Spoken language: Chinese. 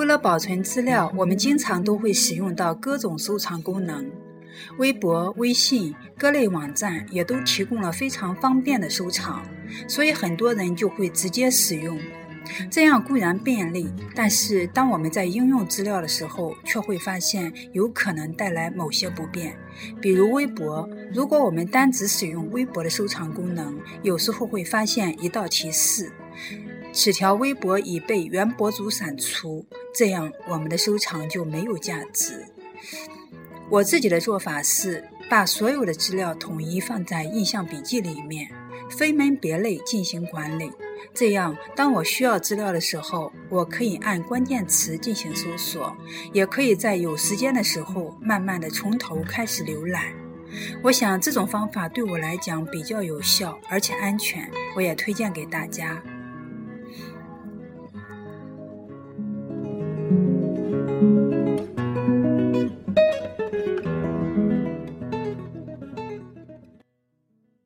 为了保存资料，我们经常都会使用到各种收藏功能。微博、微信各类网站也都提供了非常方便的收藏，所以很多人就会直接使用。这样固然便利，但是当我们在应用资料的时候，却会发现有可能带来某些不便。比如微博，如果我们单只使用微博的收藏功能，有时候会发现一道提示：此条微博已被原博主删除，这样我们的收藏就没有价值。我自己的做法是把所有的资料统一放在印象笔记里面，分门别类进行管理。这样，当我需要资料的时候，我可以按关键词进行搜索，也可以在有时间的时候慢慢的从头开始浏览。我想这种方法对我来讲比较有效，而且安全，我也推荐给大家。Thank you.